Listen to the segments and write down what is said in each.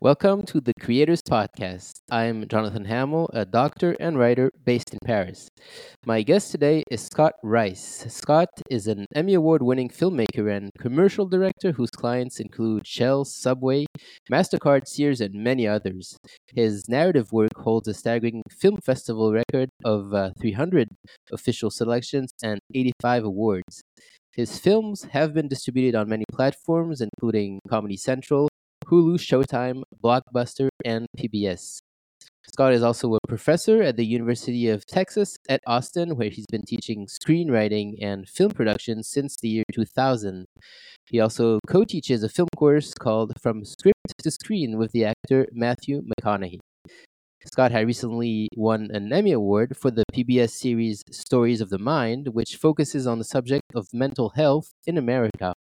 Welcome to the Creators Podcast. I'm Jonathan Hamill, a doctor and writer based in Paris. My guest today is Scott Rice. Scott is an Emmy Award winning filmmaker and commercial director whose clients include Shell, Subway, MasterCard, Sears, and many others. His narrative work holds a staggering film festival record of uh, 300 official selections and 85 awards. His films have been distributed on many platforms, including Comedy Central, Hulu, Showtime, Blockbuster, and PBS. Scott is also a professor at the University of Texas at Austin, where he's been teaching screenwriting and film production since the year 2000. He also co teaches a film course called From Script to Screen with the actor Matthew McConaughey. Scott had recently won an Emmy Award for the PBS series Stories of the Mind, which focuses on the subject of mental health in America.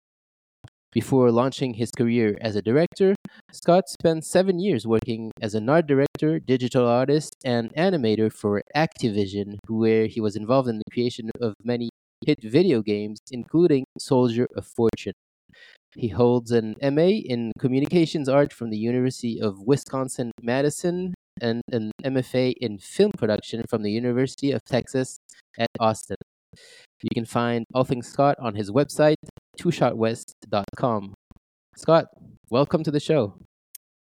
Before launching his career as a director, Scott spent seven years working as an art director, digital artist, and animator for Activision, where he was involved in the creation of many hit video games, including Soldier of Fortune. He holds an MA in Communications Art from the University of Wisconsin Madison and an MFA in Film Production from the University of Texas at Austin. You can find all things Scott on his website, twoshotwest.com. Scott, welcome to the show.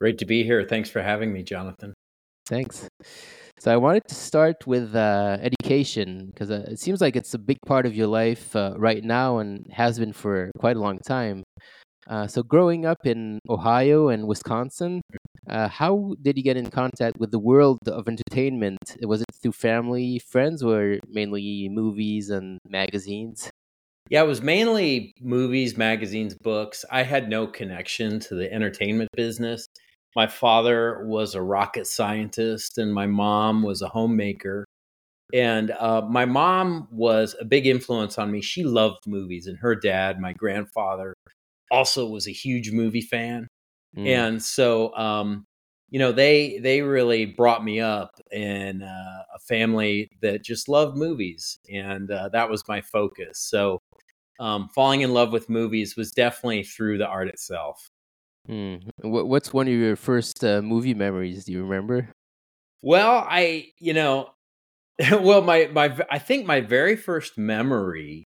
Great to be here. Thanks for having me, Jonathan. Thanks. So I wanted to start with uh, education because uh, it seems like it's a big part of your life uh, right now and has been for quite a long time. Uh, so growing up in Ohio and Wisconsin, uh, how did you get in contact with the world of entertainment? Was it through family, friends, or mainly movies and magazines? Yeah, it was mainly movies, magazines, books. I had no connection to the entertainment business. My father was a rocket scientist, and my mom was a homemaker. And uh, my mom was a big influence on me. She loved movies, and her dad, my grandfather, also was a huge movie fan. Mm. And so, um, you know, they they really brought me up in uh, a family that just loved movies, and uh, that was my focus. So, um, falling in love with movies was definitely through the art itself. Mm. What's one of your first uh, movie memories? Do you remember? Well, I, you know, well, my my I think my very first memory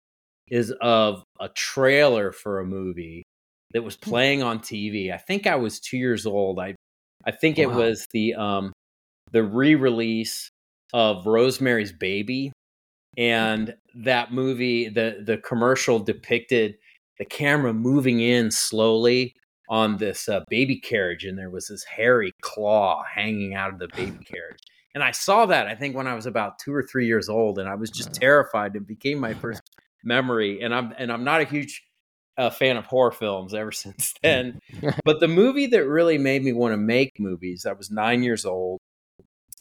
is of a trailer for a movie that was hmm. playing on TV. I think I was two years old. I I think wow. it was the um the re-release of Rosemary's Baby, and that movie the the commercial depicted the camera moving in slowly on this uh, baby carriage, and there was this hairy claw hanging out of the baby carriage. And I saw that I think when I was about two or three years old, and I was just terrified. It became my first memory, and I'm and I'm not a huge a fan of horror films ever since then. but the movie that really made me want to make movies, I was nine years old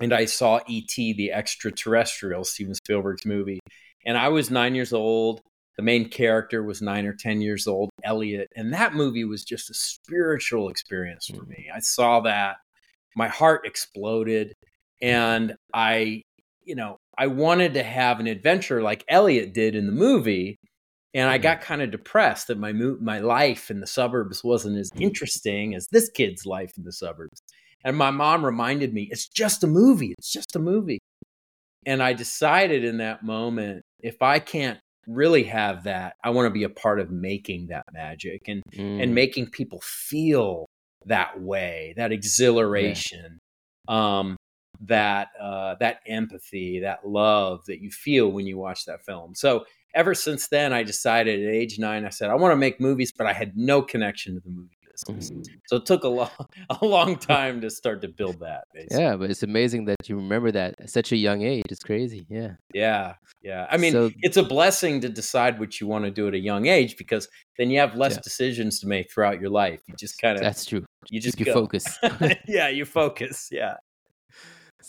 and I saw E.T., the extraterrestrial, Steven Spielberg's movie. And I was nine years old. The main character was nine or 10 years old, Elliot. And that movie was just a spiritual experience for hmm. me. I saw that. My heart exploded. And I, you know, I wanted to have an adventure like Elliot did in the movie and I mm-hmm. got kind of depressed that my my life in the suburbs wasn't as interesting as this kid's life in the suburbs. And my mom reminded me, it's just a movie. It's just a movie. And I decided in that moment, if I can't really have that, I want to be a part of making that magic and mm. and making people feel that way, that exhilaration, yeah. um, that uh, that empathy, that love that you feel when you watch that film. So ever since then, I decided at age nine, I said, I want to make movies, but I had no connection to the movie business. Mm-hmm. So it took a long, a long time to start to build that. Basically. Yeah, but it's amazing that you remember that at such a young age. It's crazy. Yeah. Yeah. Yeah. I mean, so, it's a blessing to decide what you want to do at a young age because then you have less yeah. decisions to make throughout your life. You just kind of, that's true. You just you focus. yeah. You focus. Yeah.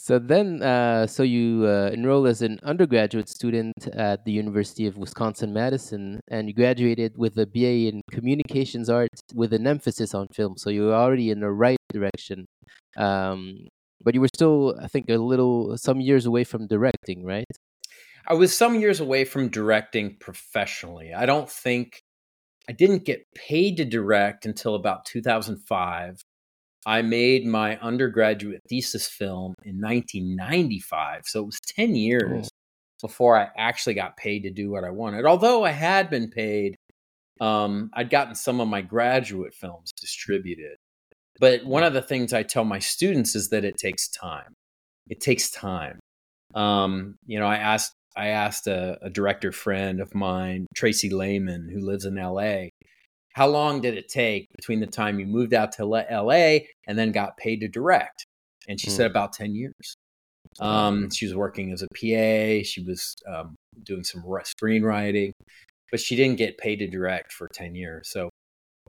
So then, uh, so you uh, enrolled as an undergraduate student at the University of Wisconsin Madison, and you graduated with a BA in Communications Arts with an emphasis on film. So you were already in the right direction, um, but you were still, I think, a little some years away from directing, right? I was some years away from directing professionally. I don't think I didn't get paid to direct until about 2005 I made my undergraduate thesis film in 1995. So it was 10 years oh. before I actually got paid to do what I wanted. Although I had been paid, um, I'd gotten some of my graduate films distributed. But one of the things I tell my students is that it takes time. It takes time. Um, you know, I asked I asked a, a director friend of mine, Tracy Lehman, who lives in LA, how long did it take between the time you moved out to LA and then got paid to direct? And she mm. said about 10 years. Um, she was working as a PA, she was um, doing some screenwriting, but she didn't get paid to direct for 10 years. So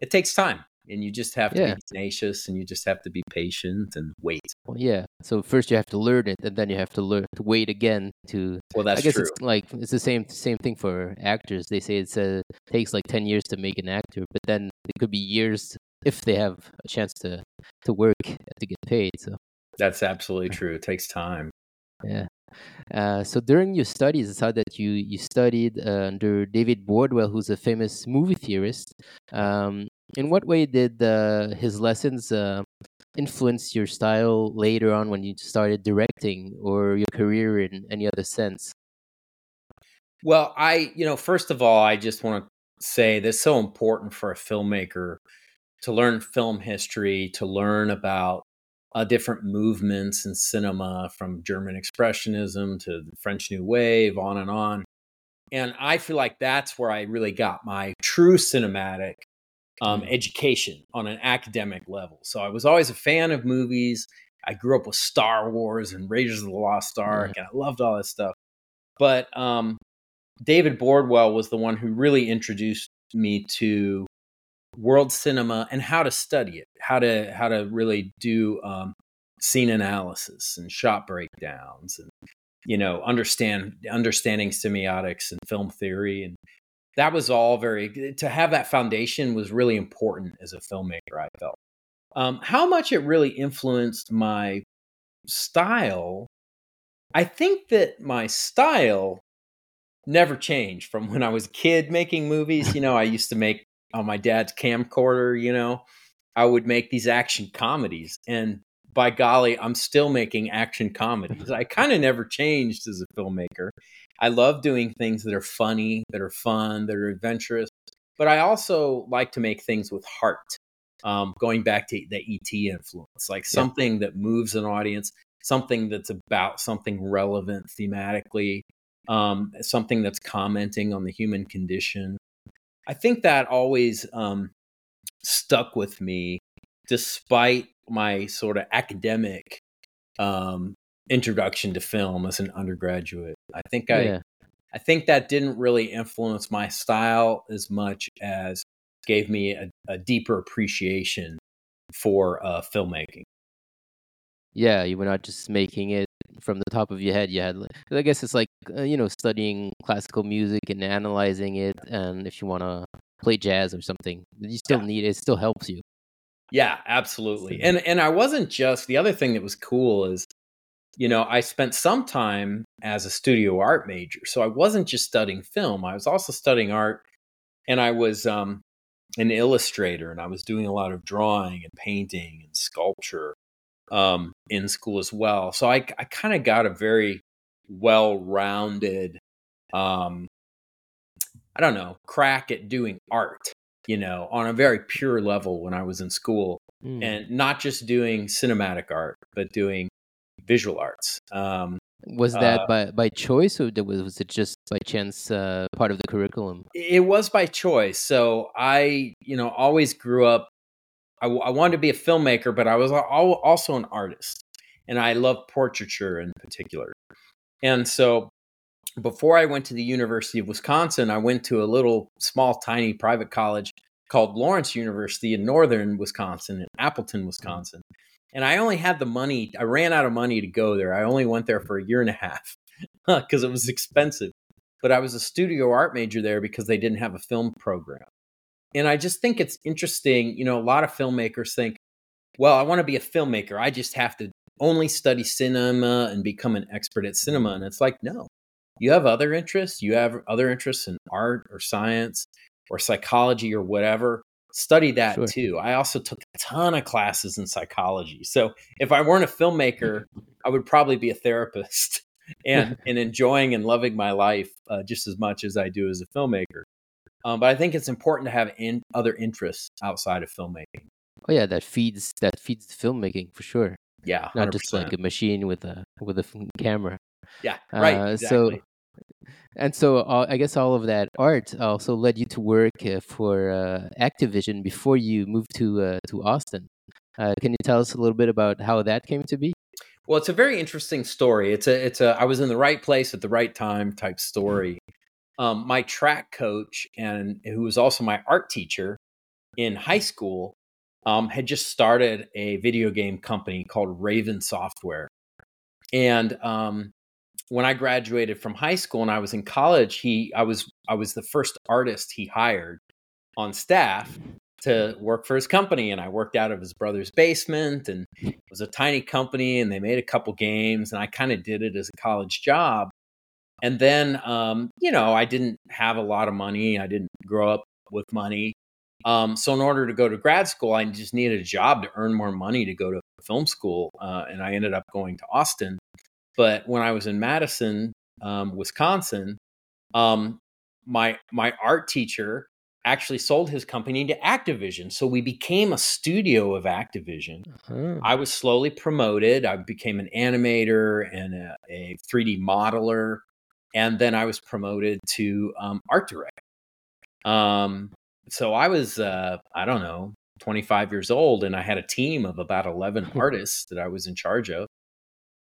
it takes time and you just have to yeah. be tenacious and you just have to be patient and wait. Well, yeah. So first you have to learn it, and then you have to learn to wait again to. Well, that's I guess true. It's like it's the same same thing for actors. They say it uh, takes like ten years to make an actor, but then it could be years if they have a chance to to work to get paid. So that's absolutely true. It takes time. Yeah. Uh, so during your studies, I saw that you you studied uh, under David Bordwell, who's a famous movie theorist. Um, in what way did uh, his lessons uh, influence your style later on when you started directing, or your career in any other sense? Well, I you know first of all, I just want to say that's so important for a filmmaker to learn film history, to learn about uh, different movements in cinema from German Expressionism to the French New Wave, on and on. And I feel like that's where I really got my true cinematic um, mm. education on an academic level. So I was always a fan of movies. I grew up with Star Wars and Raiders of the Lost Ark, mm. and I loved all that stuff. But um, David Bordwell was the one who really introduced me to world cinema and how to study it, how to how to really do um, scene analysis and shot breakdowns, and you know understand understanding semiotics and film theory, and that was all very to have that foundation was really important as a filmmaker. I felt um, how much it really influenced my style. I think that my style never changed from when I was a kid making movies. You know, I used to make on my dad's camcorder, you know, I would make these action comedies. And by golly, I'm still making action comedies. I kind of never changed as a filmmaker. I love doing things that are funny, that are fun, that are adventurous, but I also like to make things with heart. Um, going back to the ET influence, like something yeah. that moves an audience, something that's about something relevant thematically, um, something that's commenting on the human condition. I think that always um, stuck with me despite my sort of academic um, introduction to film as an undergraduate. I think I yeah. I think that didn't really influence my style as much as gave me a, a deeper appreciation for uh, filmmaking. Yeah, you were not just making it from the top of your head. You had, I guess, it's like uh, you know, studying classical music and analyzing it, and if you want to play jazz or something, you still yeah. need it. it. Still helps you. Yeah, absolutely. And and I wasn't just the other thing that was cool is, you know, I spent some time as a studio art major, so I wasn't just studying film. I was also studying art, and I was um, an illustrator, and I was doing a lot of drawing and painting and sculpture um, in school as well. So I, I kind of got a very well rounded, um, I don't know, crack at doing art, you know, on a very pure level when I was in school. Mm. And not just doing cinematic art, but doing visual arts. Um, was that uh, by by choice, or was was it just by chance uh, part of the curriculum? It was by choice. So I, you know, always grew up I, I wanted to be a filmmaker, but I was also an artist, and I love portraiture in particular. And so, before I went to the University of Wisconsin, I went to a little small, tiny private college called Lawrence University in northern Wisconsin, in Appleton, mm-hmm. Wisconsin. And I only had the money, I ran out of money to go there. I only went there for a year and a half because it was expensive. But I was a studio art major there because they didn't have a film program. And I just think it's interesting. You know, a lot of filmmakers think, well, I want to be a filmmaker. I just have to only study cinema and become an expert at cinema. And it's like, no, you have other interests. You have other interests in art or science or psychology or whatever. study that Sure. too. I also took a ton of classes in psychology. So if I weren't a filmmaker, I would probably be a therapist and and enjoying and loving my life uh, just as much as I do as a filmmaker. Um, but I think it's important to have in, other interests outside of filmmaking. Oh yeah, that feeds that feeds filmmaking for sure. Yeah, Not 100%. just like a machine with a with a camera. yeah, right. Uh, exactly. So, and so uh, I guess all of that art also led you to work uh, for uh, Activision before you moved to uh, to Austin. Uh, can you tell us a little bit about how that came to be? Well, it's a very interesting story. It's a it's a I was in the right place at the right time type story. Um, my track coach and who was also my art teacher in high school um, had just started a video game company called Raven Software, and um, when I graduated from high school and I was in college, he I was I was the first artist he hired on staff to work for his company and I worked out of his brother's basement and it was a tiny company and they made a couple games and I kind of did it as a college job. And then um, you know, I didn't have a lot of money. I didn't grow up with money. Um, so in order to go to grad school, I just needed a job to earn more money to go to film school. Uh, and I ended up going to Austin. But when I was in Madison, um, Wisconsin, um, my my art teacher actually sold his company to Activision. So we became a studio of Activision. Oh, I was slowly promoted. I became an animator and a, a 3D modeler. And then I was promoted to um, art director. Um, so I was, uh, I don't know, 25 years old, and I had a team of about 11 artists that I was in charge of.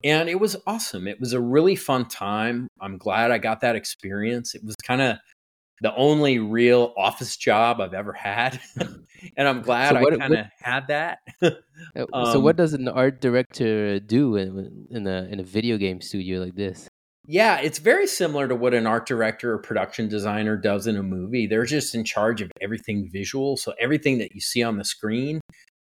And it was awesome. It was a really fun time. I'm glad I got that experience. It was kind of the only real office job I've ever had. and I'm glad So what- I kind of had that. Uh, so what um, does an art director do in, in a in a video game studio like this? Yeah, it's very similar to what an art director or production designer does in a movie. They're just in charge of everything visual. So everything that you see on the screen,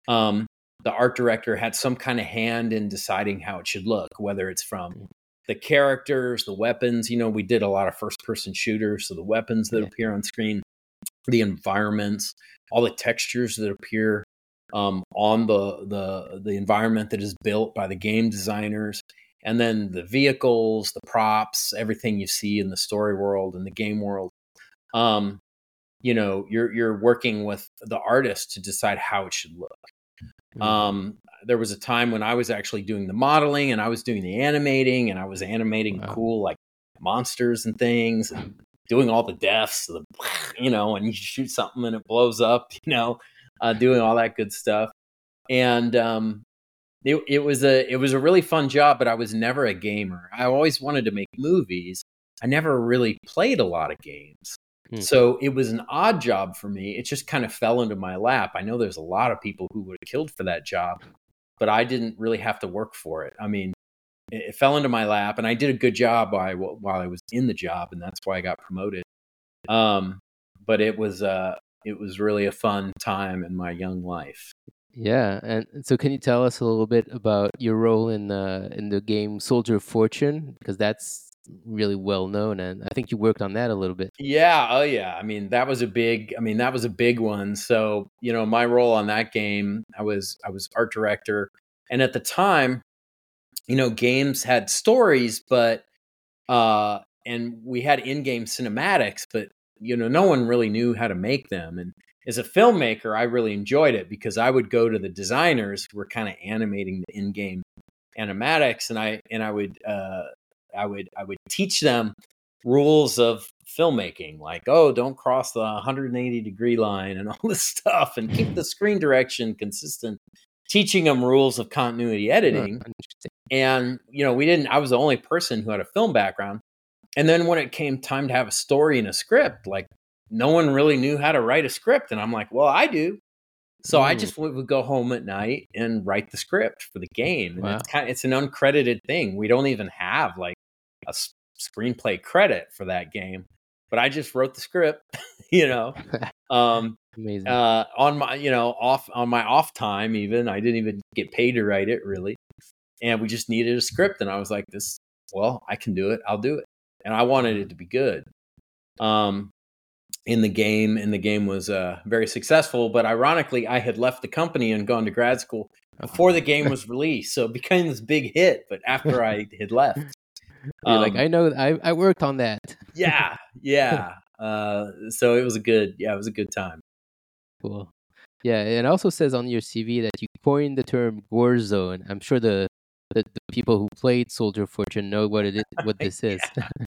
um, the art director had some kind of hand in deciding how it should look, whether it's from the characters, the weapons. You know, we did a lot of first person shooters, so the weapons that Yeah. appear on screen, the environments, all the textures that appear um, on the the the environment that is built by the game designers and then the vehicles, the props, everything you see in the story world and the game world. Um, you know, you're you're working with the artist to decide how it should look. Mm. Um, there was a time when I was actually doing the modeling and I was doing the animating and I was animating Wow. cool like monsters and things and doing all the deaths, the you know, and you shoot something and it blows up, you know, uh, doing all that good stuff. And um, it, it was a it was a really fun job, but I was never a gamer. I always wanted to make movies. I never really played a lot of games. Hmm. So it was an odd job for me. It just kind of fell into my lap. I know there's a lot of people who would have killed for that job, but I didn't really have to work for it. I mean, it, it fell into my lap, and I did a good job while I, while I was in the job, and that's why I got promoted. Um, but it was uh, it was really a fun time in my young life. Yeah, and so can you tell us a little bit about your role in uh, in the game Soldier of Fortune because that's really well known, and I think you worked on that a little bit. Yeah, oh yeah. I mean, that was a big I mean, that was a big one. So, you know, my role on that game, I was I was art director. And at the time, you know, games had stories, but uh and we had in-game cinematics, but you know, no one really knew how to make them. And as a filmmaker, I really enjoyed it because I would go to the designers who were kind of animating the in-game animatics and I and I would uh I would I would teach them rules of filmmaking like oh don't cross the 180 degree line and all this stuff and keep the screen direction consistent. Teaching them rules of continuity editing and you know we didn't i was the only person who had a film background. And then when it came time to have a story and a script like no one really knew how to write a script and i'm like well i do. So i Mm. just would, would go home at night and write the script for the game and Wow. it's kind of, it's an uncredited thing. We don't even have like a s- screenplay credit for that game but i just wrote the script you know um Amazing. uh on my you know off on my off time even i didn't even get paid to write it really and we just needed a script and i was like this well i can do it i'll do it and i wanted it to be good um in the game, and the game was uh, very successful. But ironically, I had left the company and gone to grad school before the game was released, so it became this big hit. But after I had left, You're like, Um, I know, I, I worked on that. yeah, yeah. Uh, so it was a good, yeah, it was a good time. Cool. Yeah, and it also says on your CV that you coined the term "gore zone." I'm sure the the, the people who played Soldier of Fortune know what it is, what this is.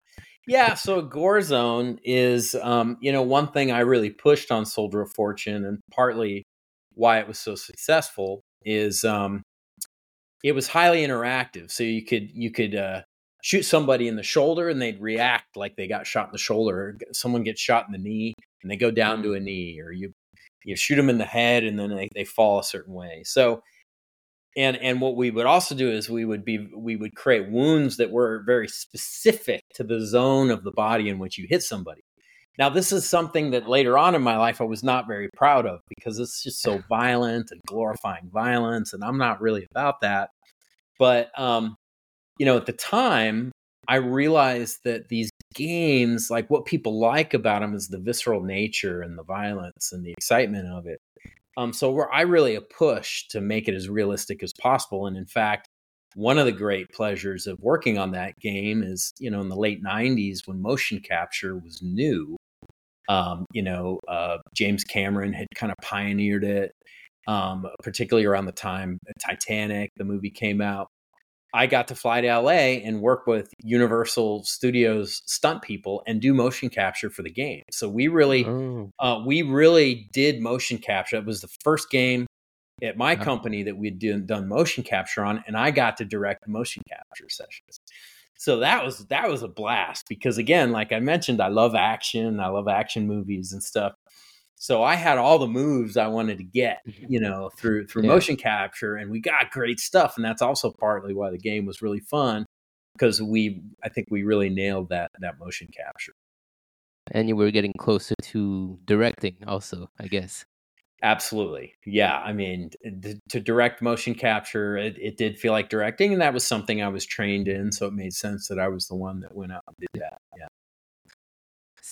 Yeah, so gore zone is, um, you know, one thing I really pushed on Soldier of Fortune, and partly why it was so successful is um, it was highly interactive. So you could you could uh, shoot somebody in the shoulder, and they'd react like they got shot in the shoulder. Or someone gets shot in the knee, and they go down to a knee, or you you shoot them in the head, and then they, they fall a certain way. So and and what we would also do is we would be we would create wounds that were very specific to the zone of the body in which you hit somebody now this is something that later on in my life i was not very proud of because it's just so violent and glorifying violence and i'm not really about that but um you know at the time i realized that these games like what people like about them is the visceral nature and the violence and the excitement of it um, so where I really a push to make it as realistic as possible. And in fact, one of the great pleasures of working on that game is, you know, in the late '90s when motion capture was new. Um, you know, uh, James Cameron had kind of pioneered it, um, particularly around the time Titanic, the movie came out. I got to fly to LA and work with Universal Studios stunt people and do motion capture for the game. So we really oh, uh, we really did motion capture. It was the first game at my Wow. company that we'd done, done motion capture on, and I got to direct motion capture sessions. So that was that was a blast because again, like I mentioned, I love action. I love action movies and stuff. So I had all the moves I wanted to get, mm-hmm. you know, through through Yeah. motion capture, and we got great stuff. And that's also partly why the game was really fun because we, I think, we really nailed that that motion capture. and you were getting closer to directing, also, I guess. Absolutely. Yeah. I mean, to direct motion capture, it, it did feel like directing, and that was something I was trained in. So it made sense that I was the one that went out and did that. Yeah.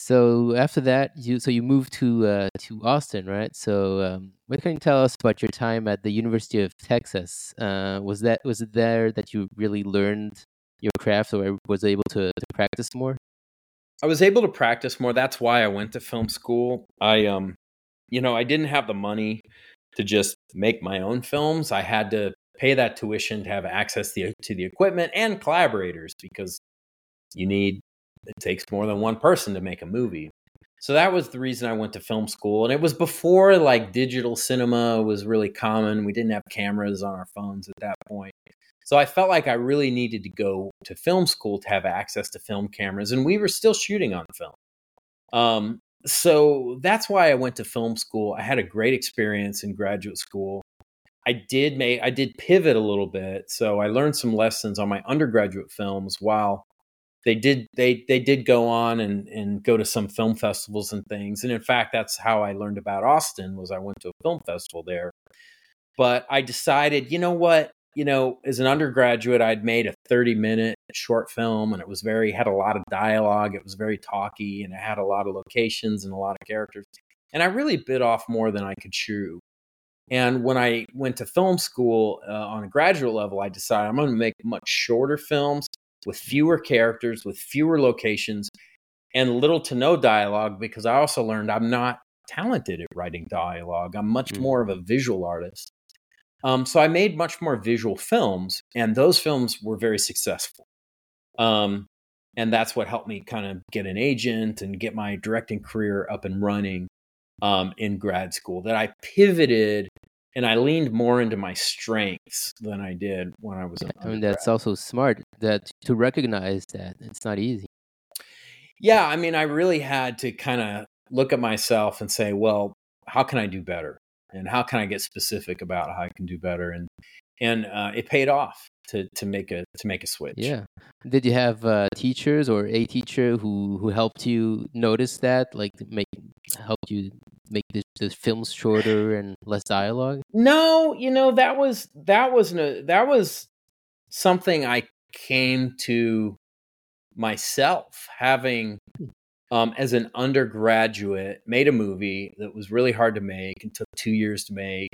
So after that, you so you moved to uh, to Austin, right? So um, what can you tell us about your time at the University of Texas? Uh, was that was it there that you really learned your craft, or was able to, to practice more? I was able to practice more. That's why I went to film school. I, um, you know, I didn't have the money to just make my own films. I had to pay that tuition to have access to, to the equipment and collaborators because you need it takes more than one person to make a movie. So that was the reason I went to film school. And it was before like digital cinema was really common. We didn't have cameras on our phones at that point. So I felt like I really needed to go to film school to have access to film cameras. And we were still shooting on film. Um, so that's why I went to film school. I had a great experience in graduate school. I did make I did pivot a little bit. So I learned some lessons on my undergraduate films while they did they they did go on and and go to some film festivals and things. And in fact that's how i learned about austin was i went to a film festival there. But i decided you know what? You know as an undergraduate i'd made a 30 minute short film and it was very had a lot of dialogue. It was very talky and it had a lot of locations and a lot of characters. And i really bit off more than i could chew. And when i went to film school uh, on a graduate level i decided i'm going to make much shorter films with fewer characters, with fewer locations, and little to no dialogue because I also learned I'm not talented at writing dialogue. I'm much Mm. more of a visual artist. Um, so I made much more visual films, and those films were very successful. Um, and that's what helped me kind of get an agent and get my directing career up and running um, in grad school. That I pivoted and I leaned more into my strengths than I did when I was I mean, that's also smart. That to recognize that it's not easy. Yeah, I mean, I really had to kind of look at myself and say, well, how can I do better? And how can I get specific about how I can do better? And and uh, it paid off to to make a to make a switch. Yeah. Did you have uh, teachers or a teacher who who helped you notice that, like make helped you make the, the films shorter and less dialogue? No, you know that was that was no, that was something I came to myself having um, as an undergraduate, made a movie that was really hard to make and took two years to make.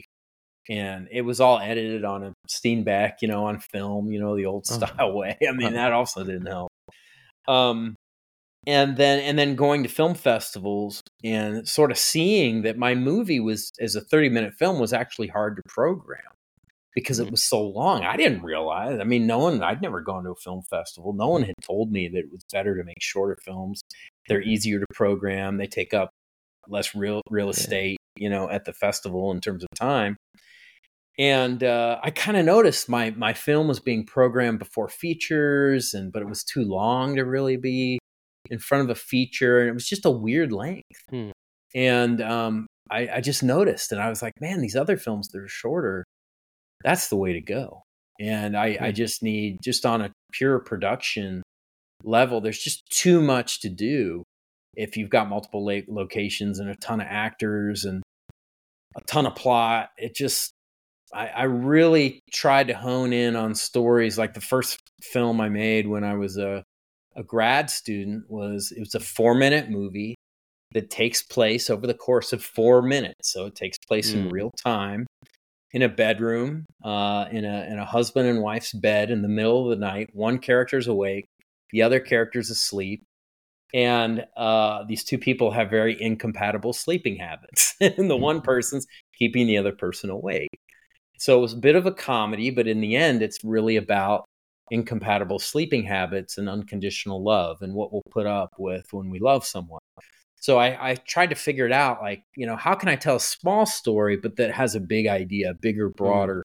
And it was all edited on a Steenbeck, you know, on film, you know, the old Uh-huh. style way. I mean, Uh-huh. that also didn't help. Um, and then and then going to film festivals and sort of seeing that my movie was as a 30 minute film was actually hard to program because it Mhm. was so long. I didn't realize. I mean, no one I'd never gone to a film festival. No one had told me that it was better to make shorter films. They're easier to program. They take up less real real estate, you know, at the festival in terms of time. And uh, I kind of noticed my my film was being programmed before features, and but it was too long to really be in front of a feature, and it was just a weird length. Hmm. And um, I, I just noticed, and I was like, man, these other films that are shorter, that's the way to go. And I, I Hmm. just need just on a pure production level, there's just too much to do if you've got multiple la- locations and a ton of actors and a ton of plot. It just I, I really tried to hone in on stories. Like the first film I made when I was a a grad student was it was a four minute movie that takes place over the course of four minutes. So it takes place in Mm. real time in a bedroom, uh, in a in a husband and wife's bed in the middle of the night. One character's awake, the other character's asleep, and uh, these two people have very incompatible sleeping habits. and the one person's keeping the other person awake. So it was a bit of a comedy, but in the end, it's really about incompatible sleeping habits and unconditional love and what we'll put up with when we love someone. So I, I tried to figure it out like, you know, how can I tell a small story, but that has a big idea, a bigger, broader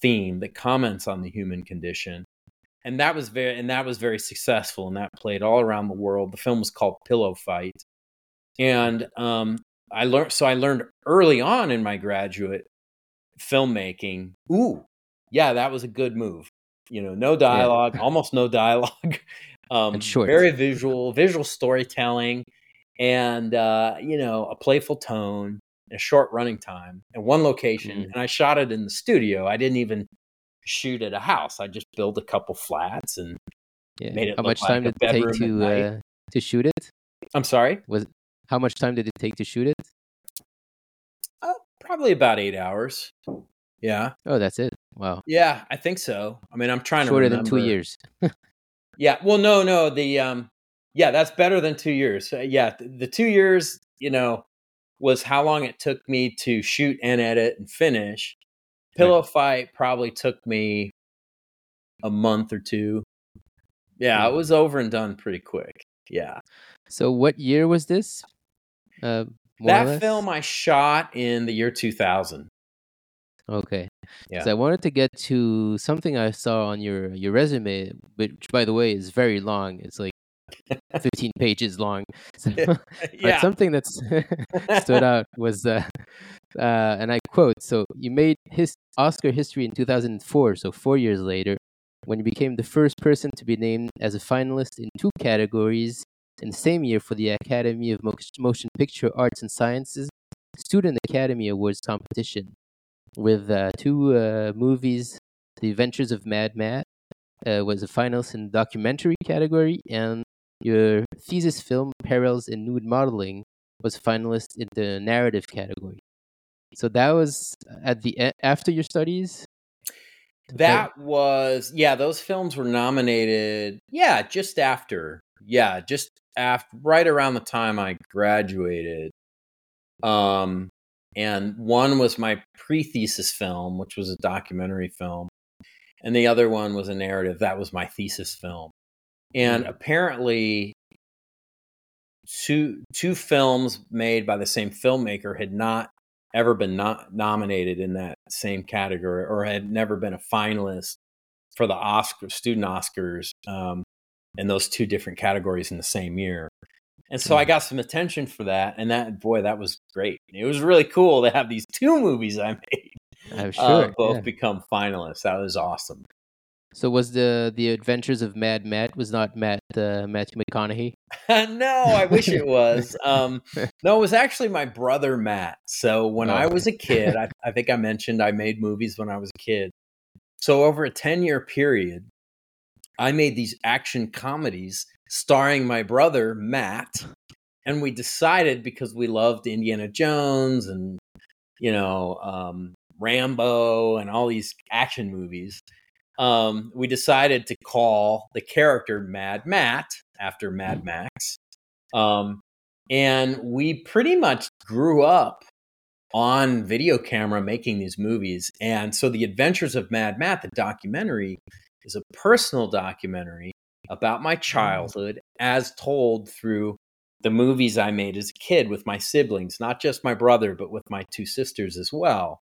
theme that comments on the human condition. And that was very and that was very successful and that played all around the world. The film was called Pillow Fight. And um I learned so I learned early on in my graduate filmmaking, ooh, yeah, that was a good move. You know, no dialogue, almost no dialogue. Um, And short. very visual, visual storytelling, and uh, you know, a playful tone, a short running time, and one location. Mhm. And I shot it in the studio. I didn't even shoot at a house. I just built a couple flats, and Yeah. Made it How much like time a did it take to uh, to shoot it? I'm sorry, Was how much time did it take to shoot it? oh, probably about eight hours. Yeah, Oh, that's it. Wow. yeah, I think so. I mean, I'm trying Shorter to than two years. Yeah. Well, no, no. The um, yeah, that's better than two years. Uh, yeah, th- the two years, you know, was how long it took me to shoot and edit and finish. Pillow fight probably took me a month or two. Yeah, it was over and done pretty quick. Yeah, So, what year was this? Uh, that film I shot in the year 2000. Okay. Yeah. So I wanted to get to something I saw on your your resume, which, by the way, is very long. It's like 15 pages long. So, but yeah. something that stood out was, uh, uh, and I quote: "So you made his Oscar history in 2004. So four years later, when you became the first person to be named as a finalist in two categories in the same year for the Academy of Motion Picture Arts and Sciences Student Academy Awards competition, with uh, two uh, movies, The Adventures of Mad Matt." Uh, was a finalist in the documentary category, and your thesis film, Perils in Nude Modeling, was finalist in the narrative category. So that was at the e- after your studies. That was yeah, those films were nominated yeah, just after. Yeah, just after right around the time I graduated. Um and one was my pre-thesis film, which was a documentary film, and the other one was a narrative. That was my thesis film. And Mhm. apparently two two films made by the same filmmaker had not ever been no- nominated in that same category or had never been a finalist for the Oscar student Oscars um, in those two different categories in the same year. And so I got some attention for that, and that boy, that was great. It was really cool to have these two movies I made I'm uh, sure. both yeah. become finalists. That was awesome. So was the the Adventures of Mad Matt was not Matt uh, Matthew McConaughey? no, I wish it was. Um, no, it was actually my brother Matt. So when Oh. I was a kid, I, I think I mentioned I made movies when I was a kid. So over a 10 year period, I made these action comedies starring my brother Matt and we decided because we loved Indiana Jones and you know um, Rambo and all these action movies, um, we decided to call the character Mad Matt after Mad Max. Um, and we pretty much grew up on video camera making these movies. And so The Adventures of Mad Matt, the documentary, is a personal documentary about my mm. childhood as told through the movies I made as a kid with my siblings, not just my brother, but with my two sisters as well.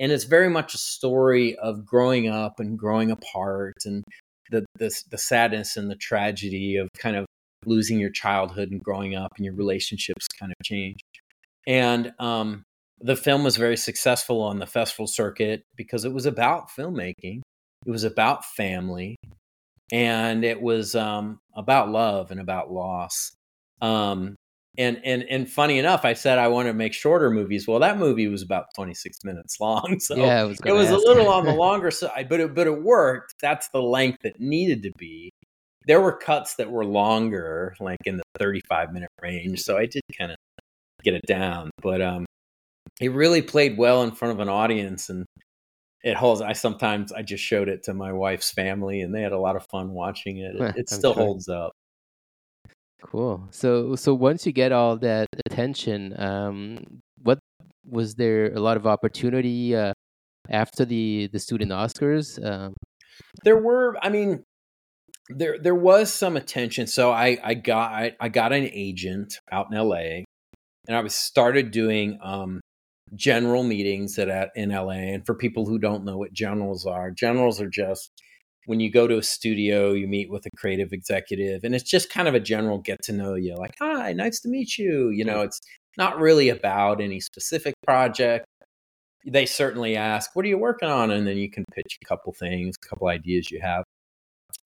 And it's very much a story of growing up and growing apart and the, the, the sadness and the tragedy of kind of losing your childhood and growing up and your relationships kind of change. And um, the film was very successful on the festival circuit because it was about filmmaking, it was about family, and it was um, about love and about loss. Um, and and and funny enough, I said I want to make shorter movies. Well, that movie was about 26 minutes long, so yeah, was it was, a little on the longer side, but it, but it worked. That's the length that needed to be. There were cuts that were longer, like in the 35 minute range, so I did kind of get it down. But um, it really played well in front of an audience, and it holds. I sometimes I just showed it to my wife's family, and they had a lot of fun watching it. It, it still sure. holds up. Cool. So so once you get all that attention, um, what was there a lot of opportunity uh, after the the student Oscars? Um, there were. I mean, there there was some attention. So I I got I, I got an agent out in L.A. and I was started doing um, general meetings at, at in LA. And for people who don't know what generals are, generals are just when you go to a studio, you meet with a creative executive, and it's just kind of a general get to know you, like, hi, nice to meet you. You know, it's not really about any specific project. They certainly ask, what are you working on? And then you can pitch a couple things, a couple ideas you have.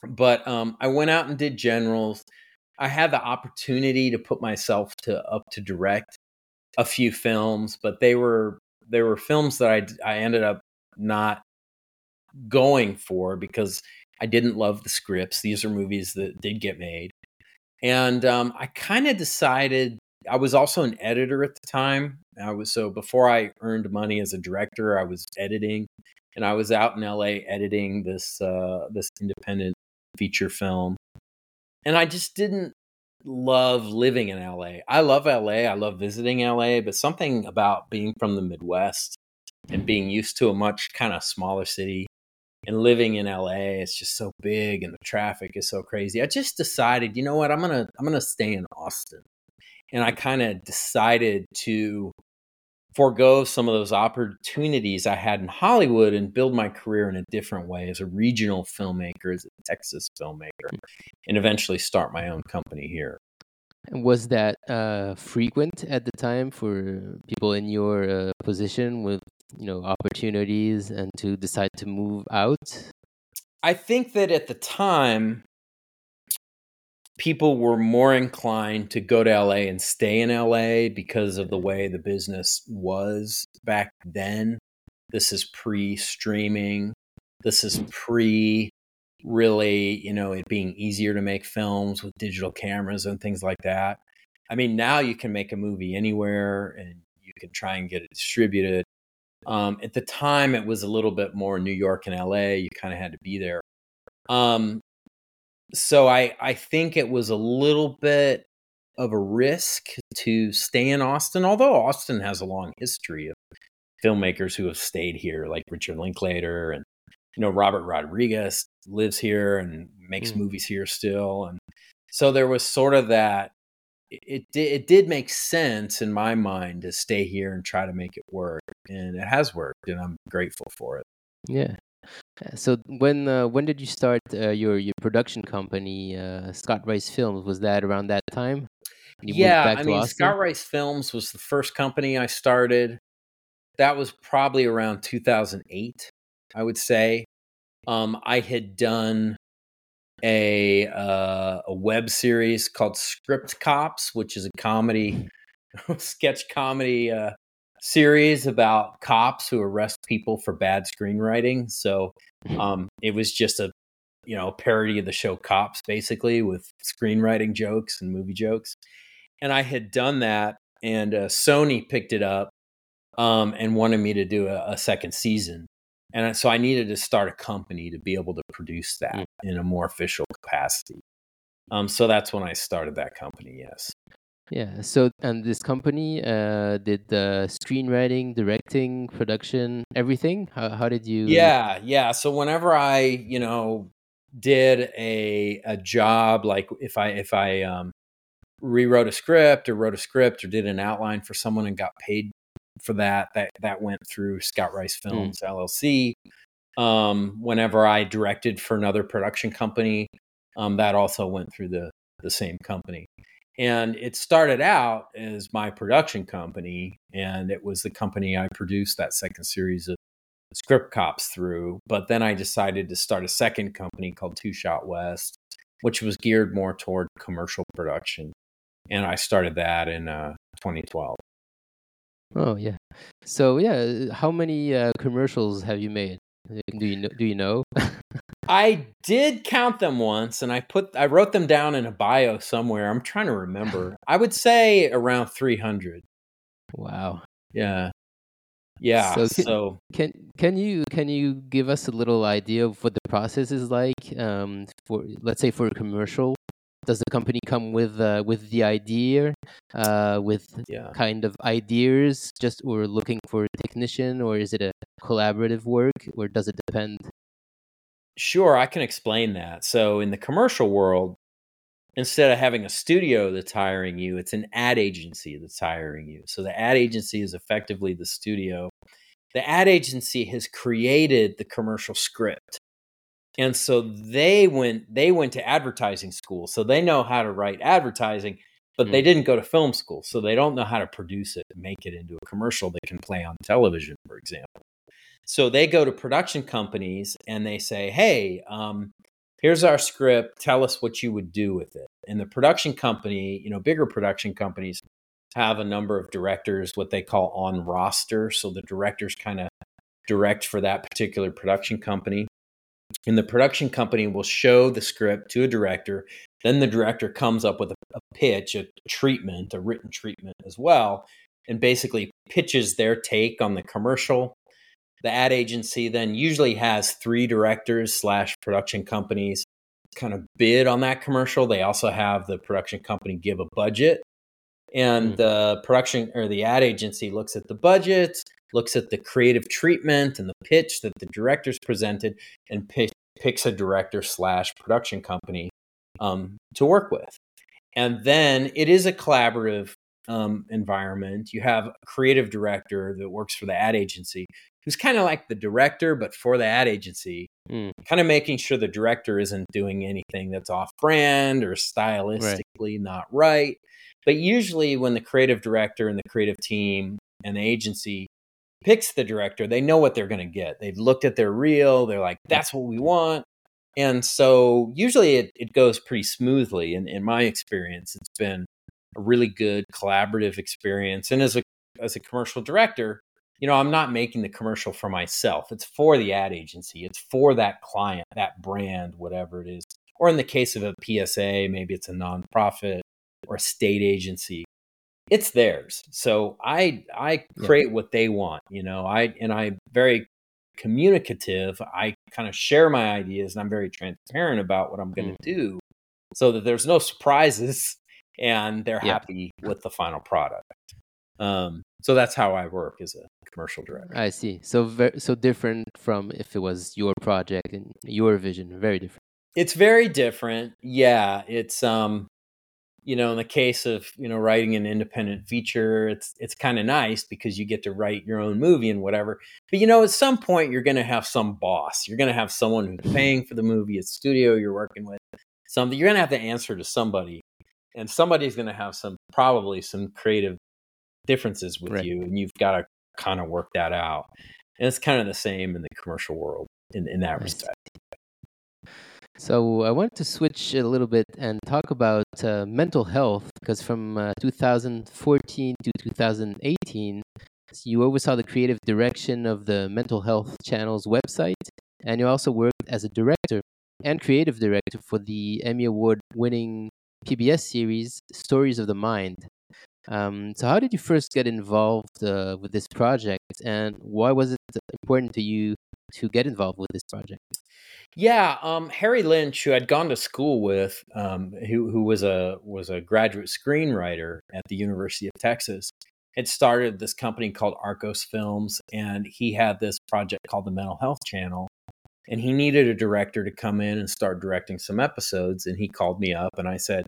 But um, I went out and did generals. I had the opportunity to put myself to up to direct a few films, but they were they were films that I I ended up not going for because I didn't love the scripts. These are movies that did get made, and um, I kind of decided. I was also an editor at the time. I was so before I earned money as a director, I was editing, and I was out in LA editing this uh, this independent feature film, and I just didn't love living in LA. I love LA. I love visiting LA, but something about being from the Midwest and being used to a much kind of smaller city and living in LA, it's just so big and the traffic is so crazy. I just decided, you know what? I'm going to I'm going to stay in Austin. And I kind of decided to forego some of those opportunities I had in Hollywood and build my career in a different way as a regional filmmaker, as a Texas filmmaker, and eventually start my own company here. Was that uh, frequent at the time for people in your uh, position with you know opportunities and to decide to move out? I think that at the time people were more inclined to go to LA and stay in LA because of the way the business was back then. This is pre streaming. This is pre really, you know, it being easier to make films with digital cameras and things like that. I mean, now you can make a movie anywhere and you can try and get it distributed. Um, at the time, it was a little bit more New York and LA. You kind of had to be there. Um, so I I think it was a little bit of a risk to stay in Austin, although Austin has a long history of filmmakers who have stayed here, like Richard Linklater and you know Robert Rodriguez lives here and makes mm. movies here still, and so there was sort of that. It, it it did make sense in my mind to stay here and try to make it work, and it has worked, and I'm grateful for it. Yeah, so when uh, when did you start uh, your your production company, uh, Scott Rice Films? Was that around that time? yeah, I mean, Austin? Scott Rice Films was the first company I started. That was probably around 2008, I would say. Um, I had done a uh, a web series called Script Cops, which is a comedy, sketch comedy uh, series about cops who arrest people for bad screenwriting. So um, it was just a you know parody of the show Cops, basically with screenwriting jokes and movie jokes. and I had done that, and uh, Sony picked it up um, and wanted me to do a, a, second season, and so I needed to start a company to be able to produce that mm. in a more official capacity. Um, so that's when I started that company. Yes. Yeah. So, and this company uh, did the screenwriting, directing, production, everything. How, how did you? Yeah, yeah. So whenever I, you know, did a a job, like if I if I um, rewrote a script or wrote a script or did an outline for someone and got paid for that, that that went through Scott Rice hmm. Films mm. LLC. Um, whenever I directed for another production company, um, that also went through the the same company. And it started out as my production company, and it was the company I produced that second series of Script Cops through. But then I decided to start a second company called Two Shot West, which was geared more toward commercial production. And I started that in uh, 2012. Oh yeah. So yeah, how many uh, commercials have you made? Do you know? Do you know? I did count them once, and I put I wrote them down in a bio somewhere. I'm trying to remember. I would say around 300. Wow. Yeah. Yeah. So can, so can can you can you give us a little idea of what the process is like um, for let's say for a commercial? Does the company come with uh, with the idea, uh, with yeah. kind of ideas, just or looking for a technician, or is it a collaborative work, or does it depend? Sure, I can explain that. So in the commercial world, instead of having a studio that's hiring you, it's an ad agency that's hiring you. So the ad agency is effectively the studio. The ad agency has created the commercial script. And so they went they went to advertising school. So they know how to write advertising, but mm. they didn't go to film school. So they don't know how to produce it make it into a commercial that can play on television, for example. So they go to production companies and they say, hey, um, here's our script. Tell us what you would do with it. And the production company, you know, bigger production companies have a number of directors, what they call on roster. So the directors kind of direct for that particular production company. And the production company will show the script to a director. Then the director comes up with a, a pitch, a treatment, a written treatment as well, and basically pitches their take on the commercial the ad agency then usually has three directors slash production companies kind of bid on that commercial. They also have the production company give a budget. And mm. the production or the ad agency looks at the budget, looks at the creative treatment and the pitch that the directors presented, and pick, picks a director slash production company um, to work with. And then it is a collaborative um, environment. You have a creative director that works for the ad agency who's kind of like the director, but for the ad agency, mm. kind of making sure the director isn't doing anything that's off brand or stylistically right. not right. But usually, when the creative director and the creative team and the agency picks the director, they know what they're going to get. They've looked at their reel, they're like, that's what we want. And so, usually, it, it goes pretty smoothly. And in my experience, it's been a really good collaborative experience. And as a as a commercial director, you know, I'm not making the commercial for myself. It's for the ad agency. It's for that client, that brand, whatever it is. Or in the case of a PSA, maybe it's a nonprofit or a state agency. It's theirs. So I I create yeah. what they want, you know. I and I very communicative. I kind of share my ideas and I'm very transparent about what I'm going to mm. do so that there's no surprises and they're yeah. happy with the final product. Um, so that's how I work as a commercial director. I see. So very, so different from if it was your project and your vision. Very different. It's very different. Yeah, it's um, you know, in the case of you know writing an independent feature, it's it's kind of nice because you get to write your own movie and whatever. But you know, at some point, you're going to have some boss. You're going to have someone who's paying for the movie, a studio you're working with. Something you're going to have to answer to somebody, and somebody's going to have some probably some creative differences with right. you, and you've got to kind of work that out. And it's kind of the same in the commercial world in, in that respect. So I wanted to switch a little bit and talk about uh, mental health because from uh, 2014 to 2018, you oversaw the creative direction of the Mental Health Channel's website, and you also worked as a director and creative director for the Emmy Award winning PBS series Stories of the Mind. Um, so, how did you first get involved uh, with this project, and why was it important to you to get involved with this project? Yeah, um, Harry Lynch, who I'd gone to school with, um, who who was a was a graduate screenwriter at the University of Texas, had started this company called Arcos Films, and he had this project called the Mental Health Channel, and he needed a director to come in and start directing some episodes, and he called me up, and I said,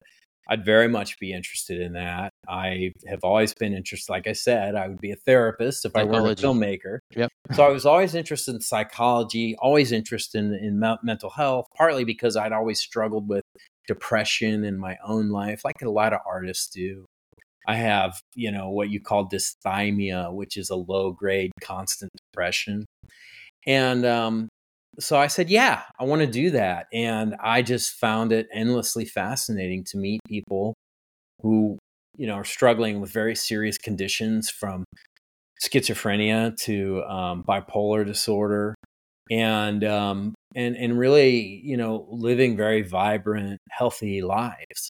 I'd very much be interested in that. I have always been interested. Like I said, I would be a therapist if psychology. I were a filmmaker. Yep. so I was always interested in psychology, always interested in, in mental health, partly because I'd always struggled with depression in my own life, like a lot of artists do. I have, you know, what you call dysthymia, which is a low grade constant depression. And um, so I said, yeah, I want to do that. And I just found it endlessly fascinating to meet people who, you know, are struggling with very serious conditions from schizophrenia to um, bipolar disorder and um, and and really you know living very vibrant healthy lives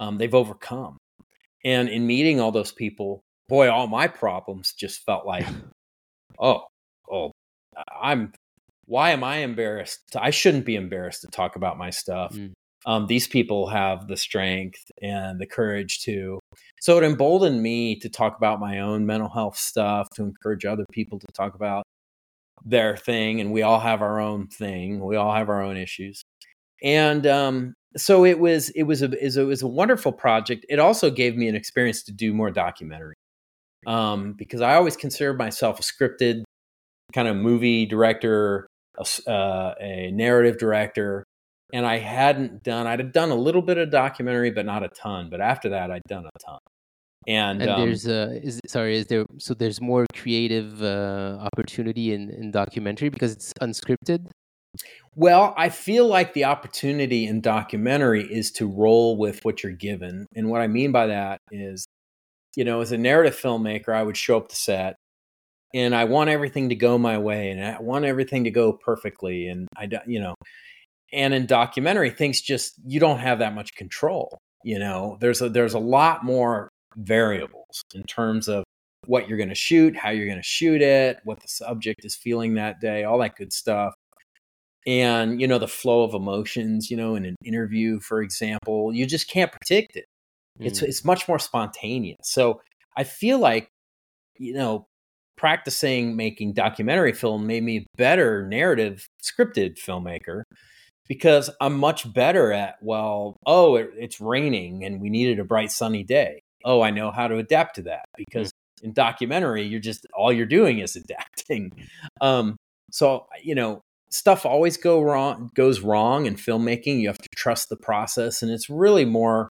um, they've overcome and in meeting all those people boy all my problems just felt like oh oh i'm why am I embarrassed? I shouldn't be embarrassed to talk about my stuff. Mm. Um, these people have the strength and the courage to. So it emboldened me to talk about my own mental health stuff, to encourage other people to talk about their thing. And we all have our own thing. We all have our own issues. And um, so it was it was a it was a wonderful project. It also gave me an experience to do more documentary um, because I always considered myself a scripted kind of movie director a, uh, a narrative director, and I hadn't done. I'd done a little bit of documentary, but not a ton. But after that, I'd done a ton. And, and um, there's uh, is sorry, is there so there's more creative uh, opportunity in, in documentary because it's unscripted. Well, I feel like the opportunity in documentary is to roll with what you're given. And what I mean by that is, you know, as a narrative filmmaker, I would show up to set and I want everything to go my way and I want everything to go perfectly and I you know and in documentary things just you don't have that much control you know? There's a there's a lot more variables in terms of what you're going to shoot how you're going to shoot it what the subject is feeling that day all that good stuff. And you know the flow of emotions you know in an interview for example you just can't predict it. Mm. it's it's much more spontaneous. So i feel like you know practicing making documentary film made me a better narrative scripted filmmaker because I'm much better at, well, oh, it, it's raining and we needed a bright sunny day. Oh, I know how to adapt to that because in documentary, you're just all you're doing is adapting. Um, so you know, stuff always go wrong goes wrong in filmmaking. You have to trust the process, and it's really more,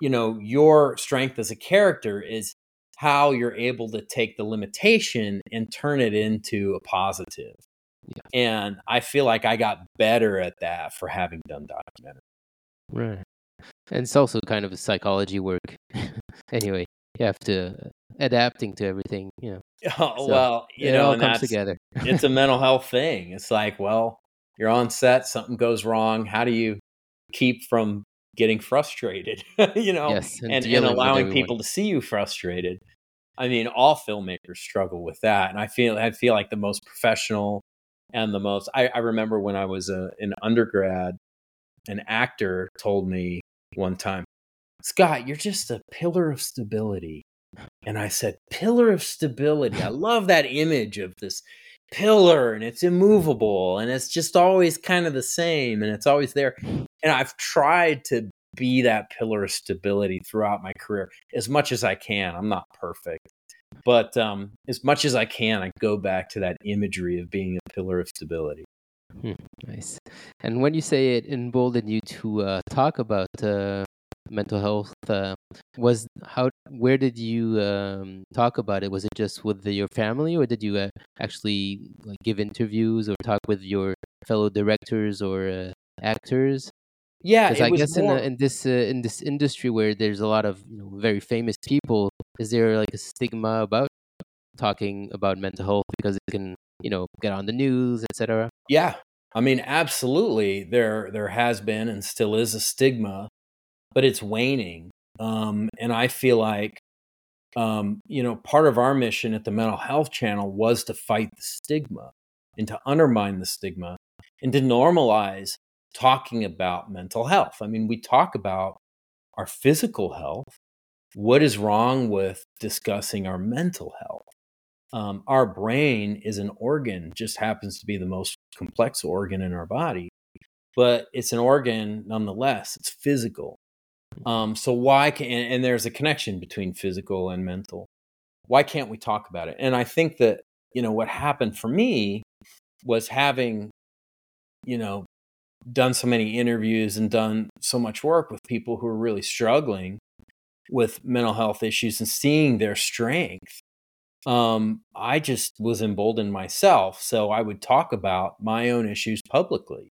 you know, your strength as a character is how you're able to take the limitation and turn it into a positive. Yeah. And I feel like I got better at that for having done documentary. Right. And it's also kind of a psychology work. anyway, you have to uh, adapting to everything, you know. Oh, so well, you know, all comes together. it's a mental health thing. It's like, well, you're on set, something goes wrong. How do you keep from getting frustrated, you know, yes, and, and, and allowing people to see you frustrated. I mean, all filmmakers struggle with that, and I feel I feel like the most professional and the most. I, I remember when I was a, an undergrad, an actor told me one time, "Scott, you're just a pillar of stability," and I said, "Pillar of stability." I love that image of this pillar and it's immovable and it's just always kind of the same and it's always there. And I've tried to be that pillar of stability throughout my career as much as I can. I'm not perfect. But um, as much as I can, I go back to that imagery of being a pillar of stability. Hmm, nice. And when you say it emboldened you to uh, talk about uh, mental health, uh, was how? Where did you um, talk about it? Was it just with the, your family, or did you uh, actually like give interviews or talk with your fellow directors or uh, actors? Yeah, because I guess more... in, in this uh, in this industry where there's a lot of you know, very famous people, is there like a stigma about talking about mental health because it can you know get on the news, etc. Yeah, I mean, absolutely. There there has been and still is a stigma but it's waning. Um, and I feel like, um, you know, part of our mission at the Mental Health Channel was to fight the stigma and to undermine the stigma and to normalize talking about mental health. I mean, we talk about our physical health. What is wrong with discussing our mental health? Um, our brain is an organ, just happens to be the most complex organ in our body, but it's an organ nonetheless. It's physical. Um, so why can and, and there's a connection between physical and mental. Why can't we talk about it? And I think that you know what happened for me was having you know done so many interviews and done so much work with people who are really struggling with mental health issues and seeing their strength um, i just was emboldened myself so i would talk about my own issues publicly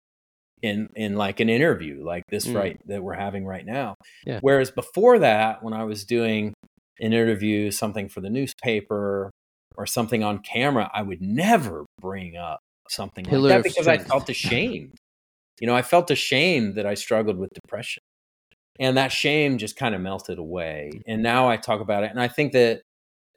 in in like an interview like this mm. right that we're having right now yeah. whereas before that when i was doing an interview something for the newspaper or something on camera i would never bring up something Pillar like that because strength. i felt ashamed you know i felt ashamed that i struggled with depression and that shame just kind of melted away and now i talk about it and i think that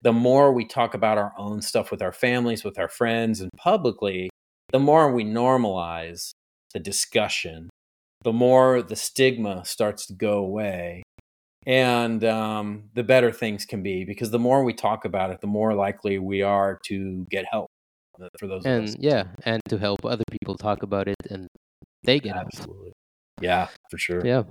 the more we talk about our own stuff with our families with our friends and publicly the more we normalize the discussion, the more the stigma starts to go away and um, the better things can be because the more we talk about it, the more likely we are to get help for those. And yeah, and to help other people talk about it and they get absolutely. Help. Yeah, for sure. Yeah.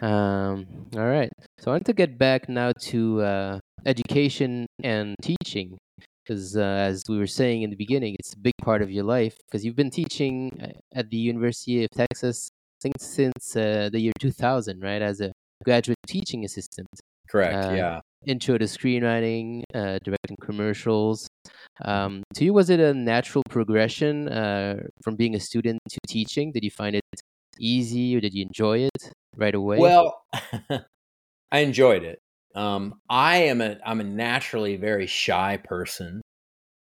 Um. All right. So I want to get back now to uh, education and teaching because uh, as we were saying in the beginning, it's a big part of your life because you've been teaching uh, at the University of Texas I think since uh, the year 2000, right? As a graduate teaching assistant. Correct. Uh, yeah. Intro to screenwriting, uh, directing commercials. Um, to you, was it a natural progression uh, from being a student to teaching? Did you find it easy, or did you enjoy it right away? Well, I enjoyed it. Um, I am a I'm a naturally very shy person.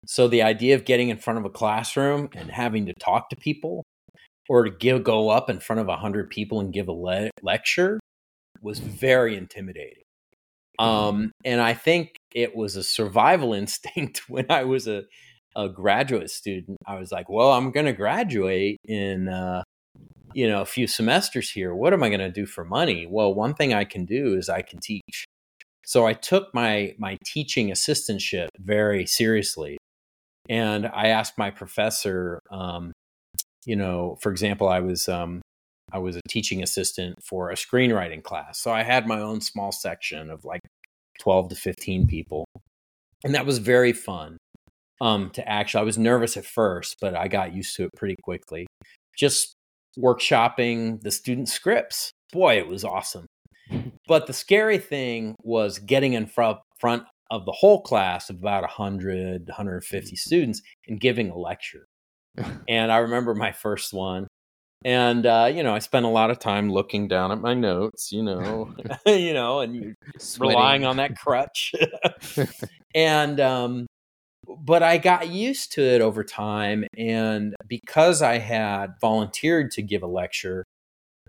So the idea of getting in front of a classroom and having to talk to people or to give go up in front of a hundred people and give a le- lecture was very intimidating. Um, and I think it was a survival instinct when I was a, a graduate student. I was like, well, I'm going to graduate in, uh, you know, a few semesters here. What am I going to do for money? Well, one thing I can do is I can teach. So I took my my teaching assistantship very seriously, and I asked my professor. Um, you know, for example, I was um, I was a teaching assistant for a screenwriting class, so I had my own small section of like twelve to fifteen people, and that was very fun. Um, to actually, I was nervous at first, but I got used to it pretty quickly. Just workshopping the student scripts. Boy, it was awesome. But the scary thing was getting in front, front of the whole class of about 100, 150 students and giving a lecture. and I remember my first one. And uh, you know, I spent a lot of time looking down at my notes, you know, you know, and relying on that crutch. and um, but I got used to it over time, and because I had volunteered to give a lecture,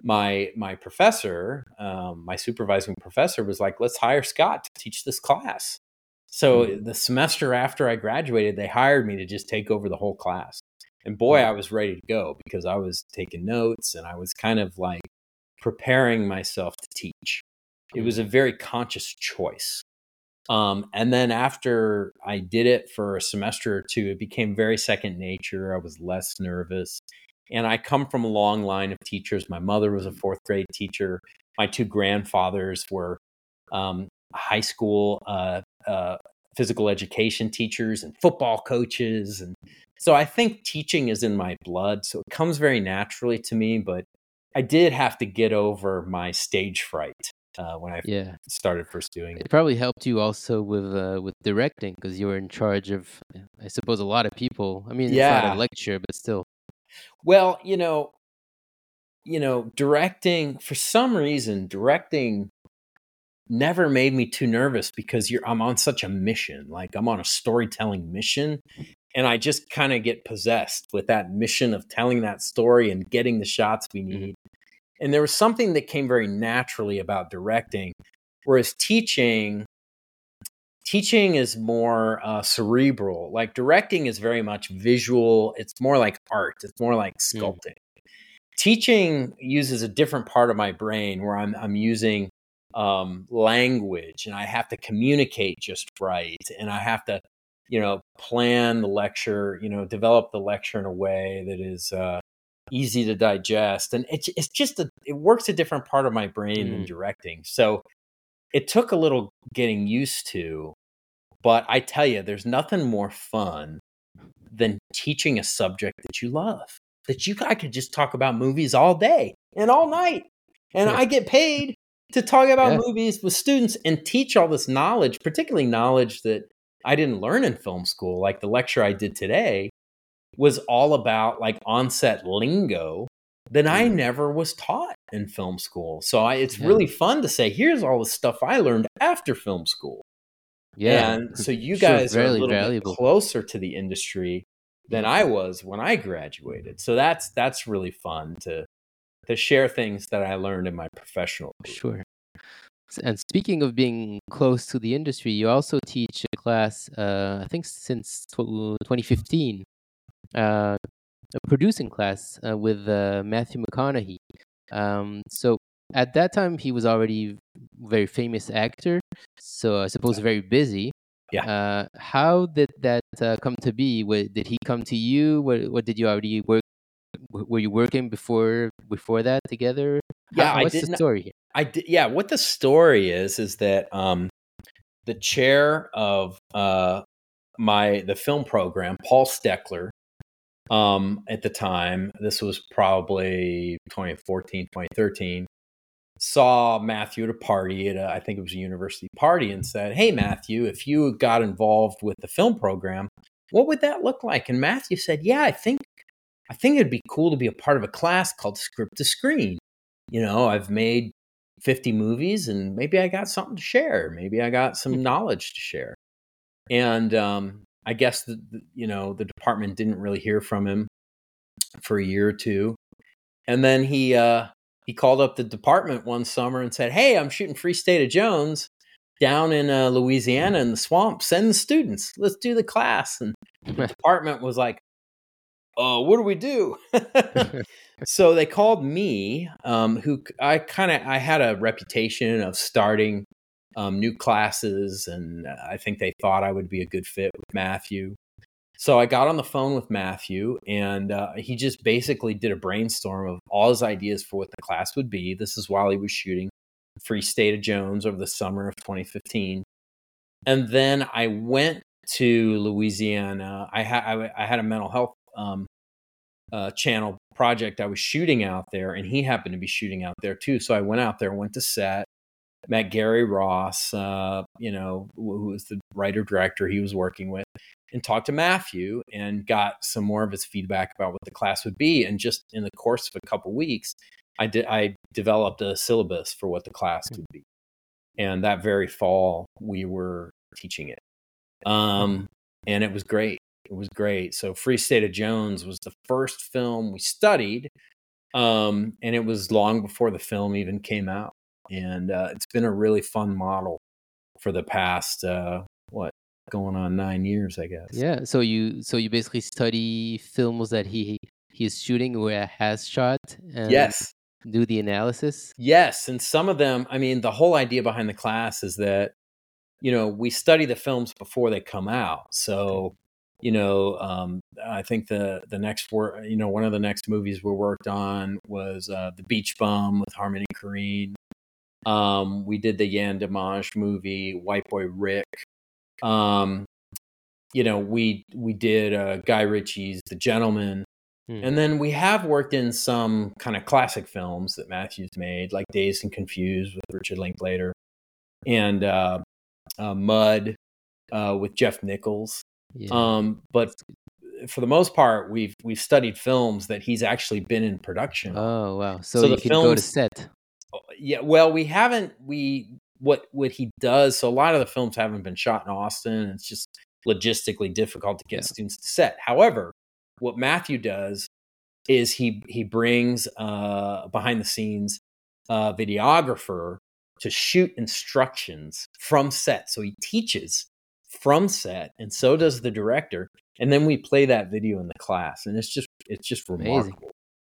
my my professor, um, my supervising professor, was like, "Let's hire Scott to teach this class." So mm-hmm. the semester after I graduated, they hired me to just take over the whole class. And boy, I was ready to go because I was taking notes and I was kind of like preparing myself to teach. It was a mm. very conscious choice. Um, and then after I did it for a semester or two, it became very second nature. I was less nervous. And I come from a long line of teachers. My mother was a fourth grade teacher. My two grandfathers were um, high school uh, uh, physical education teachers and football coaches. And so I think teaching is in my blood. So it comes very naturally to me. But I did have to get over my stage fright uh, when I yeah. started first doing it. It probably helped you also with uh, with directing because you were in charge of, I suppose, a lot of people. I mean, yeah. it's not a lecture, but still. Well, you know, you know, directing for some reason, directing never made me too nervous because you're I'm on such a mission. Like I'm on a storytelling mission and I just kind of get possessed with that mission of telling that story and getting the shots we mm-hmm. need. and there was something that came very naturally about directing, whereas teaching teaching is more uh, cerebral. Like directing is very much visual. It's more like art. It's more like Mm. sculpting. Teaching uses a different part of my brain where I'm I'm using um, language and I have to communicate just right, and I have to, you know, plan the lecture, you know, develop the lecture in a way that is uh, easy to digest, and it's it's just a it works a different part of my brain than Mm. directing. So it took a little getting used to, but I tell you, there's nothing more fun than teaching a subject that you love. That you I could just talk about movies all day and all night, and Yeah. I get paid to talk about Yeah. movies with students and teach all this knowledge, particularly knowledge that I didn't learn in film school. Like the lecture I did today was all about like onset lingo that I Mm. never was taught in film school. So I, it's Yeah. really fun to say, here's all the stuff I learned after film school. Yeah. And so you Sure, guys are a little valuable. bit closer to the industry than I was when I graduated. So that's that's really fun to to share things that I learned in my professional career. Sure. And speaking of being close to the industry, you also teach a class, uh, I think since 2015, uh, a producing class uh, with uh, Matthew McConaughey. Um, so at that time, he was already very famous actor, so I suppose very busy. Yeah. Uh, how did that uh, come to be? Did he come to you? What, what did you already work? Were you working before before that together? Yeah, How- I what's the did not- story here? I did, yeah. What the story is is that um, the chair of uh, my the film program, Paul Stekler, um, at the time, this was probably 2014, 2013, saw Matthew at a party at a, I think it was a university party and said, "Hey, Matthew, if you got involved with the film program, what would that look like?" And Matthew said, "Yeah, I think I think it'd be cool to be a part of a class called Script to Screen. You know, I've made 50 movies and maybe I got something to share. Maybe I got some knowledge to share. And um, I guess, the, the- you know, the department didn't really hear from him for a year or two. And then he, uh, he called up the department one summer and said, Hey, I'm shooting Free State of Jones down in uh, Louisiana in the swamp. Send the students. Let's do the class. And the department was like, Oh, what do we do? so they called me, um, who I kind of I had a reputation of starting um, new classes, and I think they thought I would be a good fit with Matthew. So I got on the phone with Matthew, and uh, he just basically did a brainstorm of all his ideas for what the class would be. This is while he was shooting Free State of Jones over the summer of 2015, and then I went to Louisiana. I had I, I had a mental health um, uh, channel project I was shooting out there, and he happened to be shooting out there too. So I went out there, went to set, met Gary Ross, uh, you know, who was the writer director he was working with, and talked to Matthew and got some more of his feedback about what the class would be. And just in the course of a couple weeks, I did I developed a syllabus for what the class would be. And that very fall, we were teaching it, um, and it was great. It was great. So, Free State of Jones was the first film we studied, um, and it was long before the film even came out. And uh, it's been a really fun model for the past uh, what going on nine years, I guess. Yeah, so you so you basically study films that he he's is shooting or has shot and Yes. do the analysis. Yes, and some of them, I mean, the whole idea behind the class is that you know we study the films before they come out. So you know, um, I think the the next work, you know, one of the next movies we worked on was uh, the Beach Bum with Harmony Korine. Um, we did the Yann Demange movie, White Boy Rick. Um, you know, we we did uh, Guy Ritchie's The Gentlemen. Hmm. And then we have worked in some kind of classic films that Matthews made, like Dazed and Confused with Richard Linklater, and uh, uh, Mud uh, with Jeff Nichols. Yeah. Um, but for the most part, we've we've studied films that he's actually been in production. oh wow. So, so you the can go to films- set. yeah, well, we haven't. We what what he does. So a lot of the films haven't been shot in Austin. It's just logistically difficult to get Yeah. students to set. However, what Matthew does is he he brings uh, behind the scenes uh, videographer to shoot instructions from set. So he teaches from set, and so does the director. And then we play that video in the class, and it's just it's just remarkable. Amazing.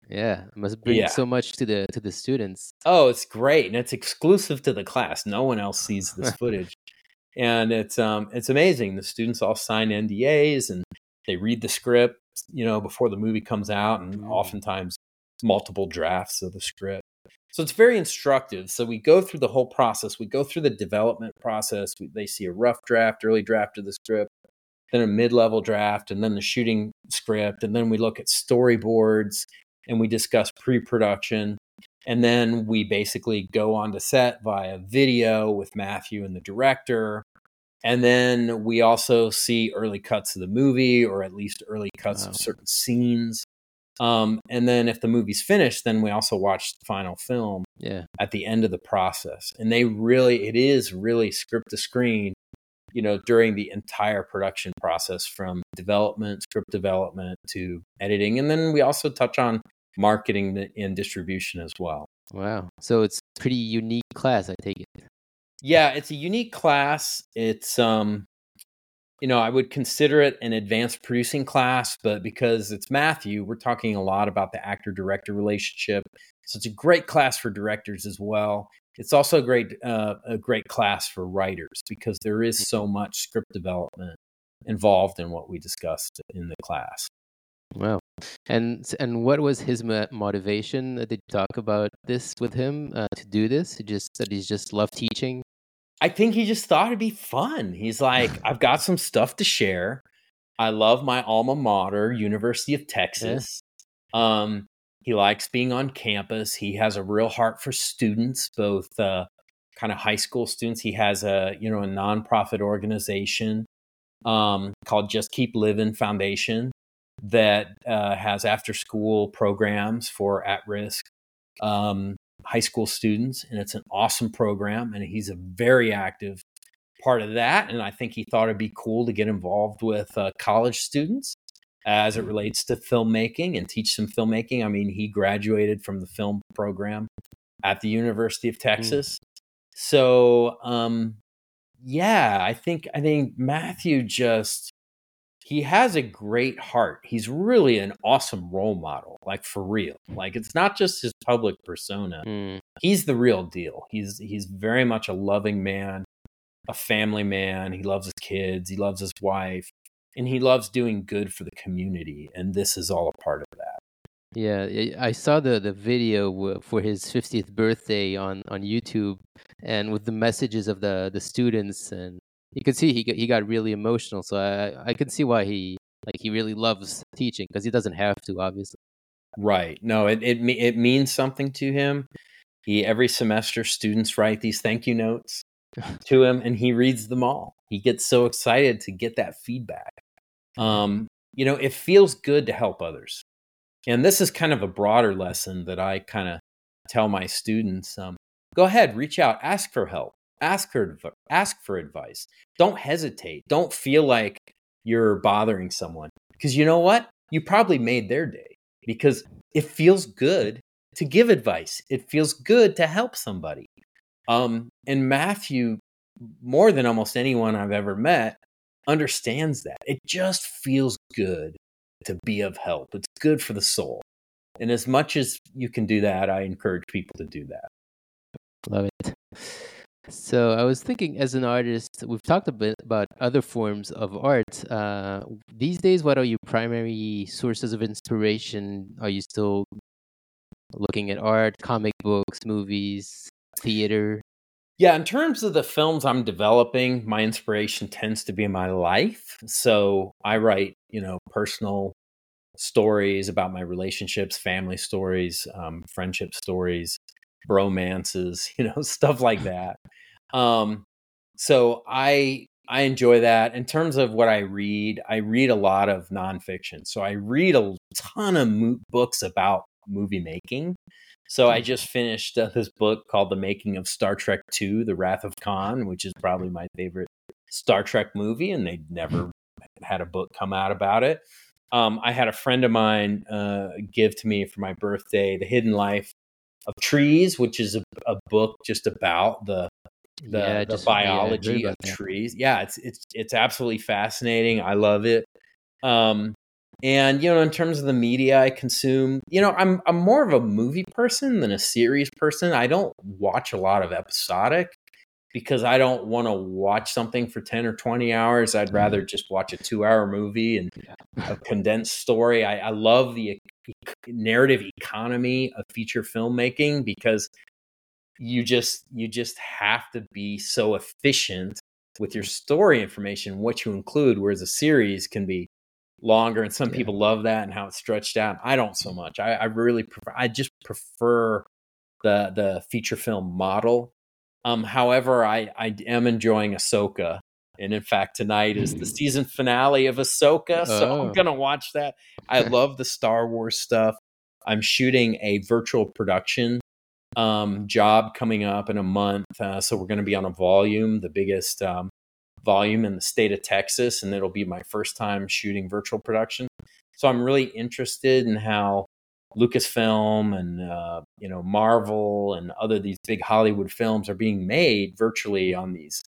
Yeah, it must bring yeah. so much to the to the students. Oh, it's great, and it's exclusive to the class. No one else sees this footage, and it's um it's amazing. The students all sign NDAs and they read the script, you know, before the movie comes out, and mm. oftentimes multiple drafts of the script. So it's very instructive. So we go through the whole process. We go through the development process. We, they see a rough draft, early draft of the script, then a mid-level draft, and then the shooting script, and then we look at storyboards and we discuss pre-production. And then we basically go on to set via video with Matthew and the director. And then we also see early cuts of the movie, or at least early cuts wow. of certain scenes. Um, and then if the movie's finished, then we also watch the final film yeah. at the end of the process. And they really, it is really script to screen, you know, during the entire production process from development, script development to editing. And then we also touch on marketing and distribution as well. Wow. So it's pretty unique class, I take it. Yeah, it's a unique class. It's um you know, I would consider it an advanced producing class, but because it's Matthew, we're talking a lot about the actor director relationship. So it's a great class for directors as well. It's also a great uh, a great class for writers because there is so much script development involved in what we discussed in the class. Wow. And and what was his motivation? Did you talk about this with him uh, to do this? He just that he's just loved teaching. I think he just thought it'd be fun. He's like, I've got some stuff to share. I love my alma mater, University of Texas. Yeah. Um, he likes being on campus. He has a real heart for students, both uh, kind of high school students. He has a you know a nonprofit organization um, called Just Keep Living Foundation that uh, has after school programs for at risk um, high school students, and it's an awesome program. And he's a very active part of that. And I think he thought it'd be cool to get involved with uh, college students as it relates to filmmaking and teach some filmmaking. I mean, he graduated from the film program at the University of mm. Texas. Mm. So, um, yeah, I think I think Matthew just he has a great heart. He's really an awesome role model, like for real. Like it's not just his public persona. Mm. He's the real deal. He's he's very much a loving man, a family man. He loves his kids, he loves his wife, and he loves doing good for the community, and this is all a part of that. Yeah, I saw the the video for his 50th birthday on on YouTube and with the messages of the the students and you could see he got, he got really emotional. So I I can see why he like he really loves teaching because he doesn't have to, obviously. Right. No, it it it means something to him. He every semester students write these thank you notes to him, and he reads them all. He gets so excited to get that feedback. Um, you know, it feels good to help others, and this is kind of a broader lesson that I kind of tell my students. Um, go ahead, reach out, ask for help ask her ask for advice. Don't hesitate. Don't feel like you're bothering someone because you know what? You probably made their day because it feels good to give advice. It feels good to help somebody. Um, and matthew more than almost anyone i've ever met understands that. It just feels good to be of help. It's good for the soul. And as much as you can do that i encourage people to do that. Love it so I was thinking, as an artist, we've talked a bit about other forms of art. Uh, these days, what are your primary sources of inspiration? Are you still looking at art, comic books, movies, theater? Yeah, in terms of the films I'm developing, my inspiration tends to be my life. So I write, you know, personal stories about my relationships, family stories, um, friendship stories bromances, you know, stuff like that. Um, so I I enjoy that. In terms of what I read, I read a lot of nonfiction. So I read a ton of mo- books about movie making. So I just finished uh, this book called The Making of Star Trek II: The Wrath of Khan, which is probably my favorite Star Trek movie, and they never had a book come out about it. um, I had a friend of mine uh, give to me for my birthday, "The Hidden Life of Trees," which is a, a book just about the the, yeah, the biology yeah, of trees. Yeah, it's it's it's absolutely fascinating. I love it. Um, and you know, in terms of the media I consume, you know, I'm I'm more of a movie person than a series person. I don't watch a lot of episodic because I don't want to watch something for 10 or 20 hours. I'd rather mm-hmm. just watch a two hour movie and a condensed story. I, I love the narrative economy of feature filmmaking because you just you just have to be so efficient with your story information what you include whereas a series can be longer and some yeah. people love that and how it's stretched out. I don't so much. I, I really prefer i just prefer the the feature film model. Um however i i am enjoying ahsoka and in fact tonight is the mm. season finale of ahsoka so oh. i'm gonna watch that i love the star wars stuff i'm shooting a virtual production um, job coming up in a month. Uh, so we're going to be on a volume, the biggest um, volume in the state of Texas, and it'll be my first time shooting virtual production. So I'm really interested in how Lucasfilm and uh, you know Marvel and other these big Hollywood films are being made virtually on these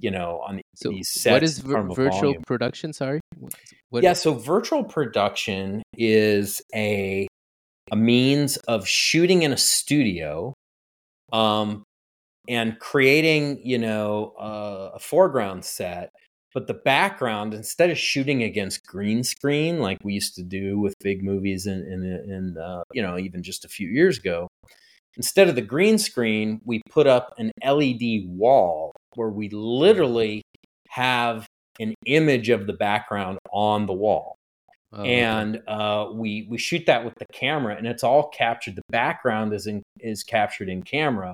you know on so these sets. What is vir- virtual volume. production? Sorry. What? Yeah, so virtual production is a a means of shooting in a studio um, and creating, you know, uh, a foreground set. But the background, instead of shooting against green screen like we used to do with big movies in, in, in uh, you know, even just a few years ago, instead of the green screen, we put up an LED wall where we literally have an image of the background on the wall. Oh, and uh, we we shoot that with the camera, and it's all captured. The background is in, is captured in camera,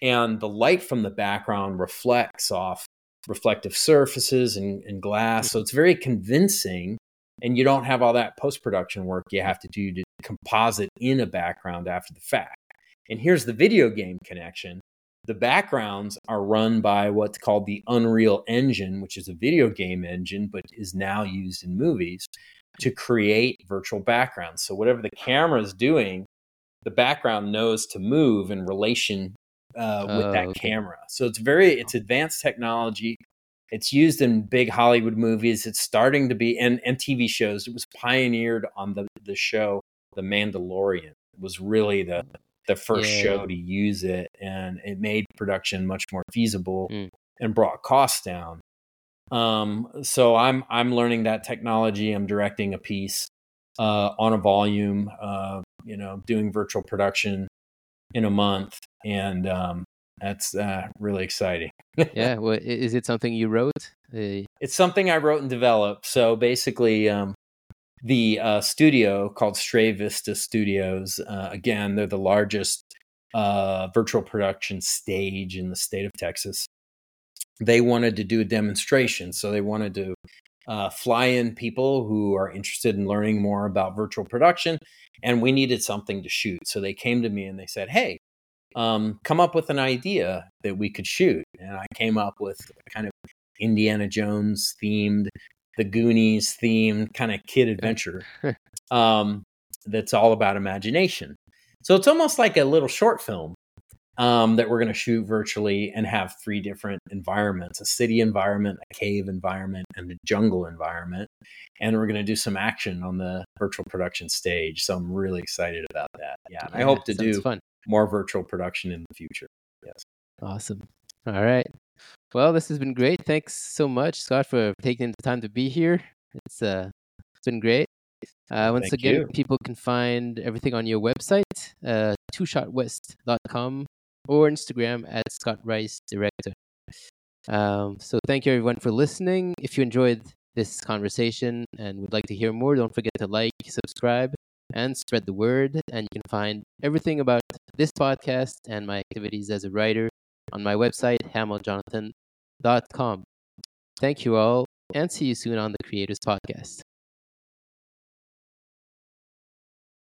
and the light from the background reflects off reflective surfaces and, and glass. So it's very convincing, and you don't have all that post production work you have to do to composite in a background after the fact. And here's the video game connection. The backgrounds are run by what's called the Unreal Engine, which is a video game engine, but is now used in movies to create virtual backgrounds. So whatever the camera is doing, the background knows to move in relation uh, with oh, that okay. camera. So it's very it's advanced technology. It's used in big Hollywood movies. It's starting to be and, and TV shows. It was pioneered on the the show The Mandalorian. It was really the the first yeah. show to use it, and it made production much more feasible mm. and brought costs down. Um, so I'm I'm learning that technology. I'm directing a piece uh, on a volume. Uh, you know, doing virtual production in a month, and um, that's uh, really exciting. yeah. Well, is it something you wrote? Uh, it's something I wrote and developed. So basically, um, the uh, studio called Stray Vista Studios. Uh, again, they're the largest uh, virtual production stage in the state of Texas they wanted to do a demonstration. So they wanted to uh, fly in people who are interested in learning more about virtual production, and we needed something to shoot. So they came to me and they said, "Hey, um, come up with an idea that we could shoot." And I came up with kind of Indiana Jones themed, the Goonies themed kind of kid adventure um, that's all about imagination. So it's almost like a little short film um, that we're going to shoot virtually and have three different environments a city environment, a cave environment, and a jungle environment. And we're going to do some action on the virtual production stage. So I'm really excited about that. Yeah. yeah I hope to do fun. more virtual production in the future. Yes. Awesome. All right. Well, this has been great. Thanks so much, Scott, for taking the time to be here. It's uh, it's been great. Uh, once Thank again, you. people can find everything on your website, uh, twoshotwest.com or Instagram at Scott Rice Director. Um, so thank you everyone for listening. If you enjoyed this conversation and would like to hear more, don't forget to like, subscribe, and spread the word. And you can find everything about this podcast and my activities as a writer on my website, hamilljonathan.com. Thank you all, and see you soon on the Creators Podcast.